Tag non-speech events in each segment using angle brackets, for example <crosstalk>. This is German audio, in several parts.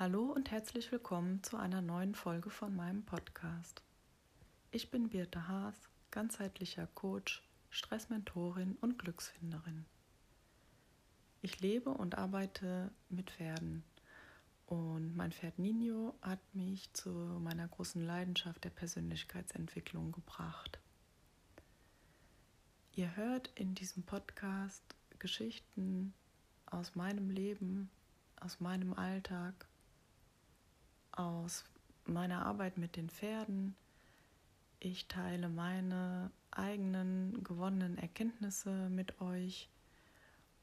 Hallo und herzlich willkommen zu einer neuen Folge von meinem Podcast. Ich bin Birte Haas, ganzheitlicher Coach, Stressmentorin und Glücksfinderin. Ich lebe und arbeite mit Pferden und mein Pferd Nino hat mich zu meiner großen Leidenschaft der Persönlichkeitsentwicklung gebracht. Ihr hört in diesem Podcast Geschichten aus meinem Leben, aus meinem Alltag aus meiner Arbeit mit den Pferden. Ich teile meine eigenen gewonnenen Erkenntnisse mit euch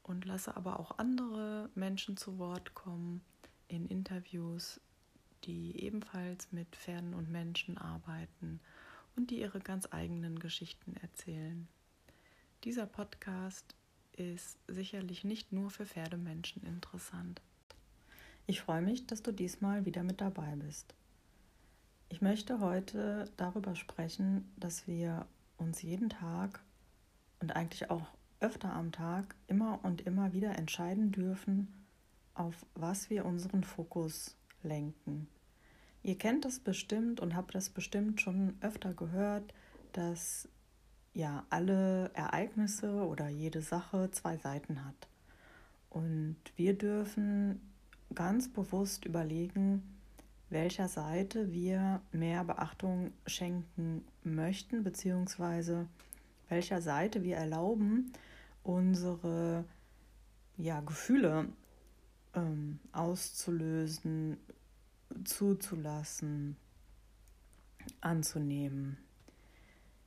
und lasse aber auch andere Menschen zu Wort kommen in Interviews, die ebenfalls mit Pferden und Menschen arbeiten und die ihre ganz eigenen Geschichten erzählen. Dieser Podcast ist sicherlich nicht nur für Pferdemenschen interessant. Ich freue mich, dass du diesmal wieder mit dabei bist. Ich möchte heute darüber sprechen, dass wir uns jeden Tag und eigentlich auch öfter am Tag immer und immer wieder entscheiden dürfen, auf was wir unseren Fokus lenken. Ihr kennt das bestimmt und habt das bestimmt schon öfter gehört, dass ja alle Ereignisse oder jede Sache zwei Seiten hat. Und wir dürfen ganz bewusst überlegen, welcher Seite wir mehr Beachtung schenken möchten, beziehungsweise welcher Seite wir erlauben, unsere ja, Gefühle ähm, auszulösen, zuzulassen, anzunehmen.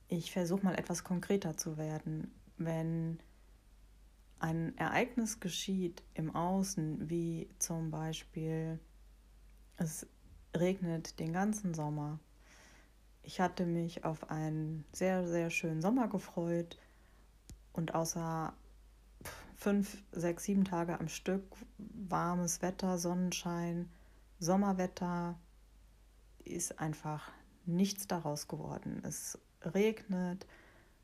Ich versuche mal etwas konkreter zu werden. Wenn ein Ereignis geschieht im Außen, wie zum Beispiel es regnet den ganzen Sommer. Ich hatte mich auf einen sehr, sehr schönen Sommer gefreut und außer fünf, sechs, sieben Tage am Stück warmes Wetter, Sonnenschein, Sommerwetter ist einfach nichts daraus geworden. Es regnet,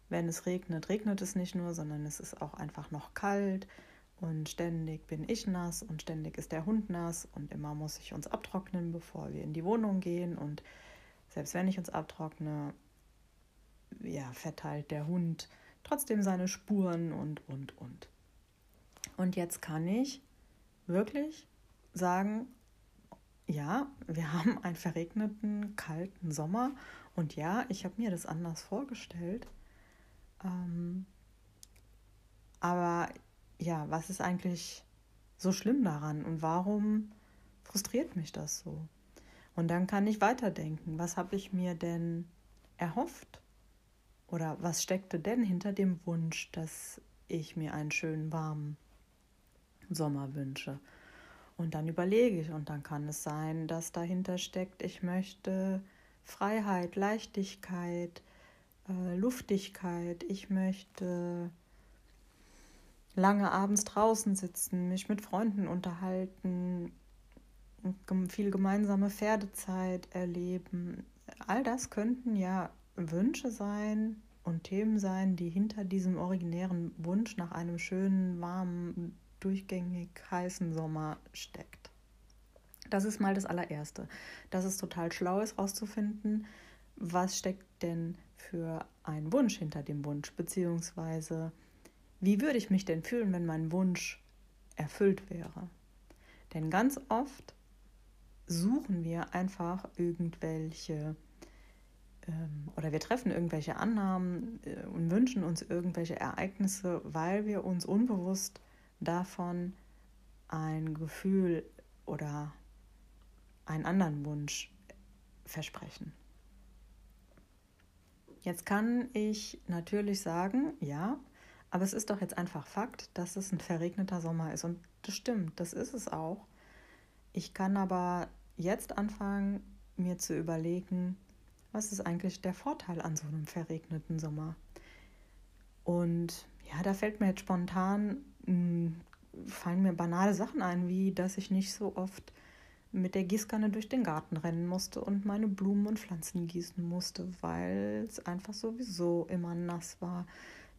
wenn es regnet, regnet es nicht nur, sondern es ist auch einfach noch kalt und ständig bin ich nass und ständig ist der Hund nass und immer muss ich uns abtrocknen, bevor wir in die Wohnung gehen und selbst wenn ich uns abtrockne, ja, verteilt der Hund trotzdem seine Spuren und, und, und. Und jetzt kann ich wirklich sagen, ja, wir <laughs> haben einen verregneten, kalten Sommer und ja, ich habe mir das anders vorgestellt. Ähm, aber ja, was ist eigentlich so schlimm daran und warum frustriert mich das so? Und dann kann ich weiterdenken, was habe ich mir denn erhofft? Oder was steckte denn hinter dem Wunsch, dass ich mir einen schönen warmen Sommer wünsche? Und dann überlege ich und dann kann es sein, dass dahinter steckt, ich möchte Freiheit, Leichtigkeit, äh, Luftigkeit. Ich möchte lange abends draußen sitzen, mich mit Freunden unterhalten, viel gemeinsame Pferdezeit erleben. All das könnten ja Wünsche sein und Themen sein, die hinter diesem originären Wunsch nach einem schönen, warmen, durchgängig heißen Sommer steckt. Das ist mal das allererste. Das ist total schlau ist, rauszufinden, was steckt denn für einen Wunsch hinter dem Wunsch, beziehungsweise wie würde ich mich denn fühlen, wenn mein Wunsch erfüllt wäre? Denn ganz oft suchen wir einfach irgendwelche ähm, oder wir treffen irgendwelche Annahmen äh, und wünschen uns irgendwelche Ereignisse, weil wir uns unbewusst davon ein Gefühl oder einen anderen Wunsch versprechen. Jetzt kann ich natürlich sagen, ja, aber es ist doch jetzt einfach Fakt, dass es ein verregneter Sommer ist. Und das stimmt, das ist es auch. Ich kann aber jetzt anfangen, mir zu überlegen, was ist eigentlich der Vorteil an so einem verregneten Sommer? Und ja, da fällt mir jetzt spontan, hm, fallen mir banale Sachen ein, wie dass ich nicht so oft mit der Gießkanne durch den Garten rennen musste und meine Blumen und Pflanzen gießen musste, weil es einfach sowieso immer nass war.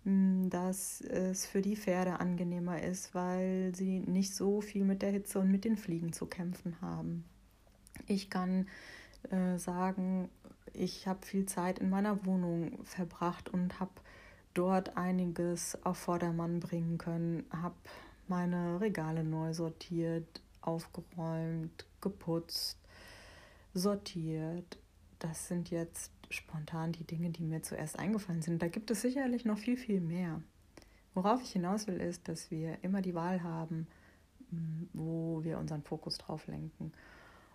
Hm, dass es für die Pferde angenehmer ist, weil sie nicht so viel mit der Hitze und mit den Fliegen zu kämpfen haben. Ich kann äh, sagen, ich habe viel Zeit in meiner Wohnung verbracht und habe dort einiges auf Vordermann bringen können, habe meine Regale neu sortiert, aufgeräumt, geputzt, sortiert. Das sind jetzt spontan die Dinge, die mir zuerst eingefallen sind. Da gibt es sicherlich noch viel, viel mehr. Worauf ich hinaus will, ist, dass wir immer die Wahl haben, wo wir unseren Fokus drauf lenken.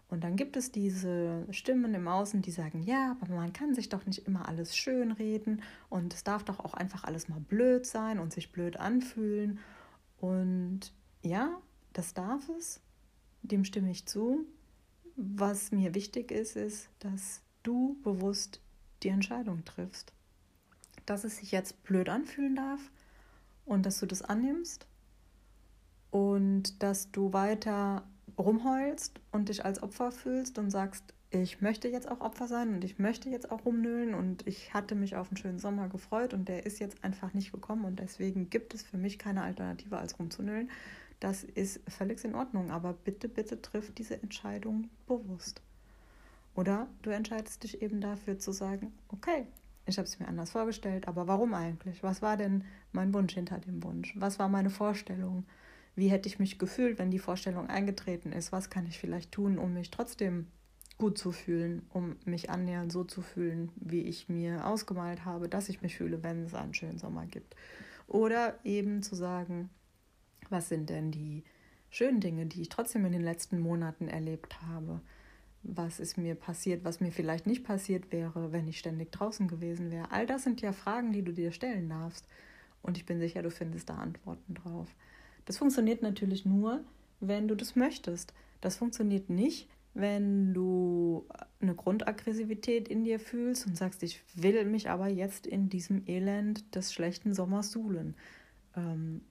Und dann gibt es diese Stimmen im Außen, die sagen, ja, aber man kann sich doch nicht immer alles schön reden und es darf doch auch einfach alles mal blöd sein und sich blöd anfühlen. Und ja, das darf es, dem stimme ich zu. Was mir wichtig ist, ist, dass du bewusst die Entscheidung triffst. Dass es sich jetzt blöd anfühlen darf und dass du das annimmst und dass du weiter rumheulst und dich als Opfer fühlst und sagst, ich möchte jetzt auch Opfer sein und ich möchte jetzt auch rumnölen und ich hatte mich auf einen schönen Sommer gefreut und der ist jetzt einfach nicht gekommen und deswegen gibt es für mich keine Alternative als rumzunölen. Das ist völlig in Ordnung, aber bitte, bitte triff diese Entscheidung bewusst. Oder du entscheidest dich eben dafür zu sagen, okay, ich habe es mir anders vorgestellt, aber warum eigentlich? Was war denn mein Wunsch hinter dem Wunsch? Was war meine Vorstellung? Wie hätte ich mich gefühlt, wenn die Vorstellung eingetreten ist? Was kann ich vielleicht tun, um mich trotzdem gut zu fühlen, um mich annähernd so zu fühlen, wie ich mir ausgemalt habe, dass ich mich fühle, wenn es einen schönen Sommer gibt? Oder eben zu sagen, was sind denn die schönen Dinge, die ich trotzdem in den letzten Monaten erlebt habe? was ist mir passiert, was mir vielleicht nicht passiert wäre, wenn ich ständig draußen gewesen wäre. All das sind ja Fragen, die du dir stellen darfst. Und ich bin sicher, du findest da Antworten drauf. Das funktioniert natürlich nur, wenn du das möchtest. Das funktioniert nicht, wenn du eine Grundaggressivität in dir fühlst und sagst, ich will mich aber jetzt in diesem Elend des schlechten Sommers suhlen. Ähm,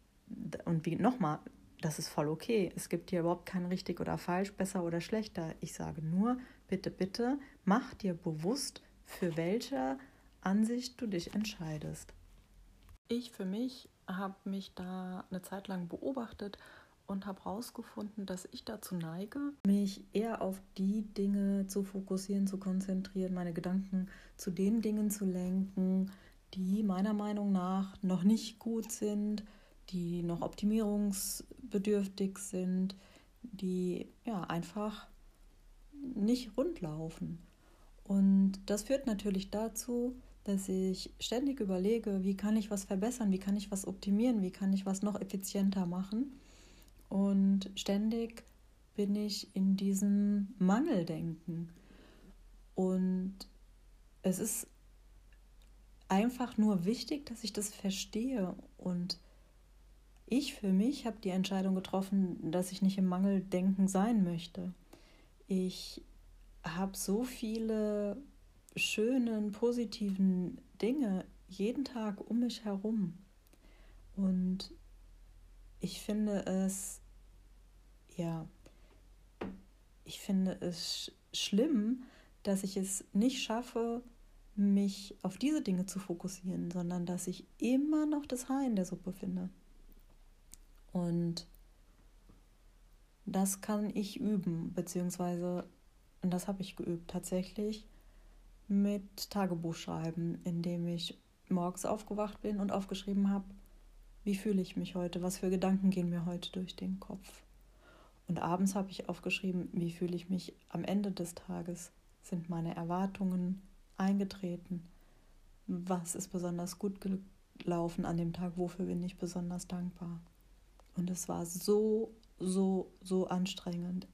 und wie nochmal, das ist voll okay. Es gibt hier überhaupt kein richtig oder falsch, besser oder schlechter. Ich sage nur, bitte, bitte, mach dir bewusst, für welche Ansicht du dich entscheidest. Ich für mich habe mich da eine Zeit lang beobachtet und habe herausgefunden, dass ich dazu neige, mich eher auf die Dinge zu fokussieren, zu konzentrieren, meine Gedanken zu den Dingen zu lenken, die meiner Meinung nach noch nicht gut sind, die noch optimierungsbedürftig sind, die ja einfach nicht rund laufen. Und das führt natürlich dazu, dass ich ständig überlege, wie kann ich was verbessern, wie kann ich was optimieren, wie kann ich was noch effizienter machen. Und ständig bin ich in diesem Mangeldenken. Und es ist einfach nur wichtig, dass ich das verstehe und ich für mich habe die Entscheidung getroffen, dass ich nicht im Mangeldenken sein möchte. Ich habe so viele schönen, positiven Dinge jeden Tag um mich herum. Und ich finde es, ja, ich finde es schlimm, dass ich es nicht schaffe, mich auf diese Dinge zu fokussieren, sondern dass ich immer noch das Haar in der Suppe finde. Und das kann ich üben, beziehungsweise, und das habe ich geübt tatsächlich mit Tagebuchschreiben, indem ich morgens aufgewacht bin und aufgeschrieben habe, wie fühle ich mich heute, was für Gedanken gehen mir heute durch den Kopf. Und abends habe ich aufgeschrieben, wie fühle ich mich am Ende des Tages, sind meine Erwartungen eingetreten, was ist besonders gut gelaufen an dem Tag, wofür bin ich besonders dankbar. Und es war so, so, so anstrengend,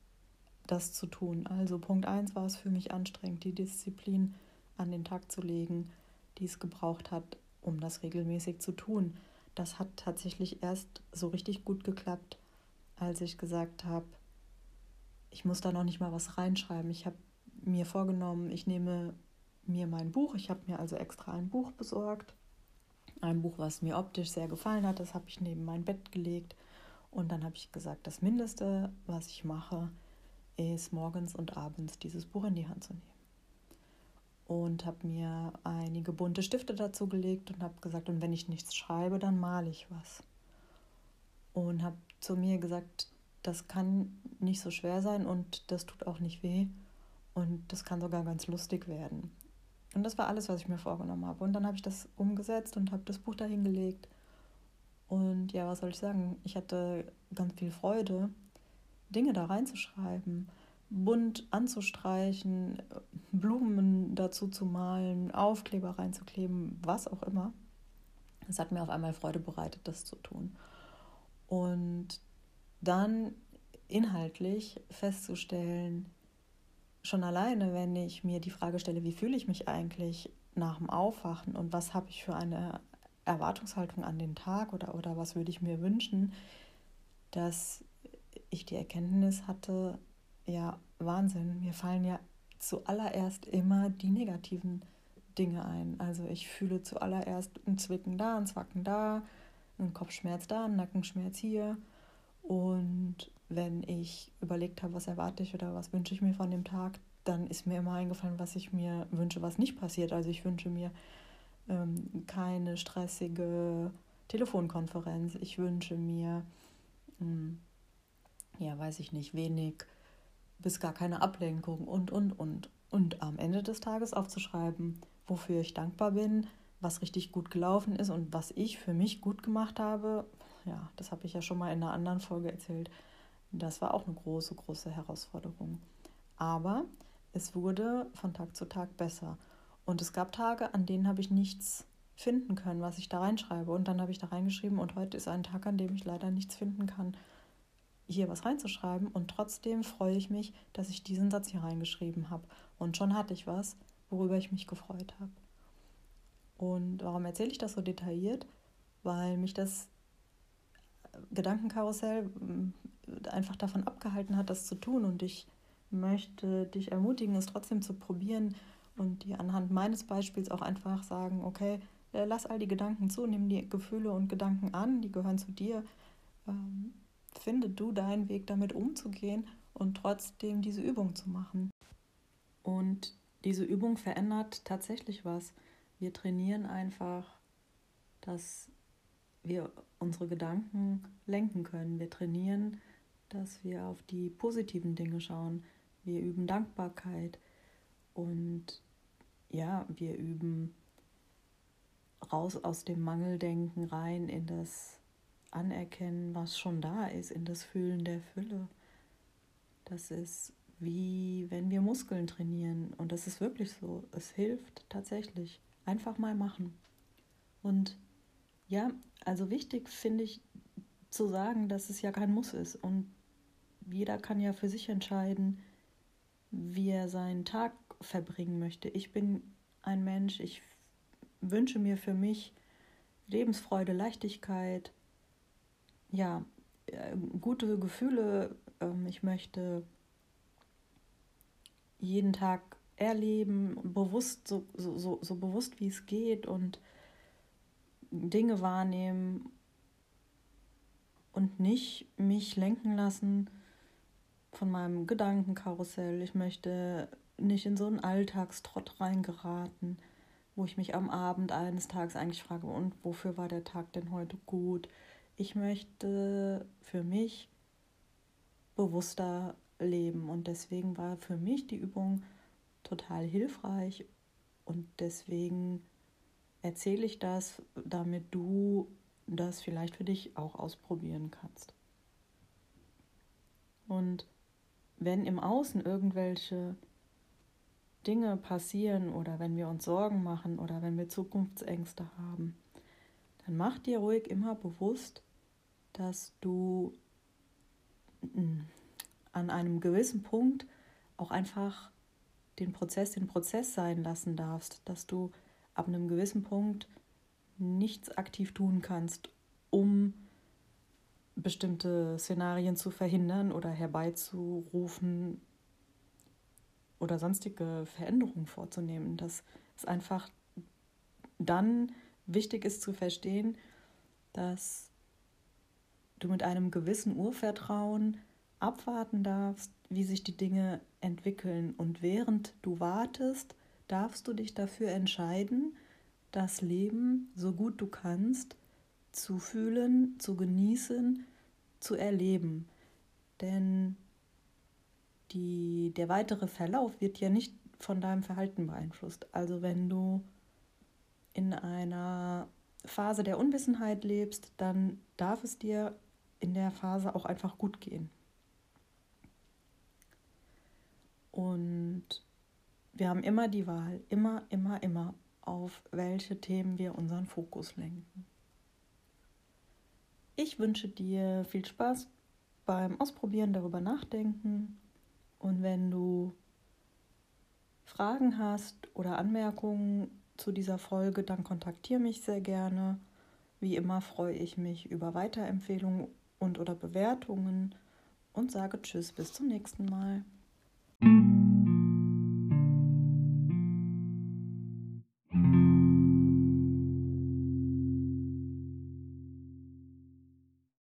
das zu tun. Also Punkt 1 war es für mich anstrengend, die Disziplin an den Tag zu legen, die es gebraucht hat, um das regelmäßig zu tun. Das hat tatsächlich erst so richtig gut geklappt, als ich gesagt habe, ich muss da noch nicht mal was reinschreiben. Ich habe mir vorgenommen, ich nehme mir mein Buch, ich habe mir also extra ein Buch besorgt, ein Buch, was mir optisch sehr gefallen hat, das habe ich neben mein Bett gelegt und dann habe ich gesagt, das Mindeste, was ich mache, ist morgens und abends dieses Buch in die Hand zu nehmen. Und habe mir einige bunte Stifte dazu gelegt und habe gesagt, und wenn ich nichts schreibe, dann male ich was. Und habe zu mir gesagt, das kann nicht so schwer sein und das tut auch nicht weh. Und das kann sogar ganz lustig werden. Und das war alles, was ich mir vorgenommen habe. Und dann habe ich das umgesetzt und habe das Buch dahingelegt. Und ja, was soll ich sagen? Ich hatte ganz viel Freude, Dinge da reinzuschreiben, bunt anzustreichen, Blumen dazu zu malen, Aufkleber reinzukleben, was auch immer. Es hat mir auf einmal Freude bereitet, das zu tun. Und dann inhaltlich festzustellen, schon alleine, wenn ich mir die Frage stelle, wie fühle ich mich eigentlich nach dem Aufwachen und was habe ich für eine Erwartungshaltung an den Tag oder, oder was würde ich mir wünschen, dass ich die Erkenntnis hatte, ja, Wahnsinn, mir fallen ja zuallererst immer die negativen Dinge ein. Also ich fühle zuallererst ein Zwicken da, ein Zwacken da, ein Kopfschmerz da, ein Nackenschmerz hier. Und wenn ich überlegt habe, was erwarte ich oder was wünsche ich mir von dem Tag, dann ist mir immer eingefallen, was ich mir wünsche, was nicht passiert. Also ich wünsche mir ähm, keine stressige Telefonkonferenz. Ich wünsche mir, ähm, ja, weiß ich nicht, wenig bis gar keine Ablenkung und, und, und. Und am Ende des Tages aufzuschreiben, wofür ich dankbar bin, was richtig gut gelaufen ist und was ich für mich gut gemacht habe. Ja, das habe ich ja schon mal in einer anderen Folge erzählt. Das war auch eine große, große Herausforderung. Aber es wurde von Tag zu Tag besser. Und es gab Tage, an denen habe ich nichts finden können, was ich da reinschreibe. Und dann habe ich da reingeschrieben und heute ist ein Tag, an dem ich leider nichts finden kann, hier was reinzuschreiben. Und trotzdem freue ich mich, dass ich diesen Satz hier reingeschrieben habe. Und schon hatte ich was, worüber ich mich gefreut habe. Und warum erzähle ich das so detailliert? Weil mich das Gedankenkarussell einfach davon abgehalten hat, das zu tun. Und ich möchte dich ermutigen, es trotzdem zu probieren und dir anhand meines Beispiels auch einfach sagen, okay, äh, lass all die Gedanken zu, nimm die Gefühle und Gedanken an, die gehören zu dir. Ähm, finde du deinen Weg damit umzugehen und trotzdem diese Übung zu machen. Und diese Übung verändert tatsächlich was. Wir trainieren einfach, dass wir unsere Gedanken lenken können. Wir trainieren, dass wir auf die positiven Dinge schauen. Wir üben Dankbarkeit und ja, wir üben raus aus dem Mangeldenken rein in das Anerkennen, was schon da ist, in das Fühlen der Fülle. Das ist wie wenn wir Muskeln trainieren und das ist wirklich so. Es hilft tatsächlich. Einfach mal machen. Und ja, also wichtig finde ich zu sagen, dass es ja kein Muss ist und jeder kann ja für sich entscheiden, wie er seinen Tag verbringen möchte. Ich bin ein Mensch, ich wünsche mir für mich Lebensfreude, Leichtigkeit, ja, äh, gute Gefühle. Ähm, ich möchte jeden Tag erleben, bewusst, so, so, so bewusst wie es geht und Dinge wahrnehmen und nicht mich lenken lassen von meinem Gedankenkarussell. Ich möchte nicht in so einen Alltagstrott reingeraten, wo ich mich am Abend eines Tages eigentlich frage, und wofür war der Tag denn heute gut? Ich möchte für mich bewusster leben und deswegen war für mich die Übung total hilfreich und deswegen erzähle ich das, damit du das vielleicht für dich auch ausprobieren kannst. Und wenn im Außen irgendwelche Dinge passieren oder wenn wir uns Sorgen machen oder wenn wir Zukunftsängste haben, dann mach dir ruhig immer bewusst, dass du mm, an einem gewissen Punkt auch einfach den Prozess den Prozess sein lassen darfst, dass du ab einem gewissen Punkt nichts aktiv tun kannst, um bestimmte Szenarien zu verhindern oder herbeizurufen oder sonstige Veränderungen vorzunehmen. Dass es einfach dann wichtig ist zu verstehen, dass du mit einem gewissen Urvertrauen abwarten darfst, wie sich die Dinge entwickeln. Und während du wartest, darfst du dich dafür entscheiden, das Leben so gut du kannst zu fühlen, zu genießen, zu erleben. Denn die, der weitere Verlauf wird ja nicht von deinem Verhalten beeinflusst. Also wenn du in einer Phase der Unwissenheit lebst, dann darf es dir in der Phase auch einfach gut gehen. Und wir haben immer die Wahl, immer, immer, immer, auf welche Themen wir unseren Fokus lenken. Ich wünsche dir viel Spaß beim Ausprobieren, darüber nachdenken. Und wenn du Fragen hast oder Anmerkungen zu dieser Folge, dann kontaktiere mich sehr gerne. Wie immer freue ich mich über Weiterempfehlungen und oder Bewertungen und sage Tschüss bis zum nächsten Mal.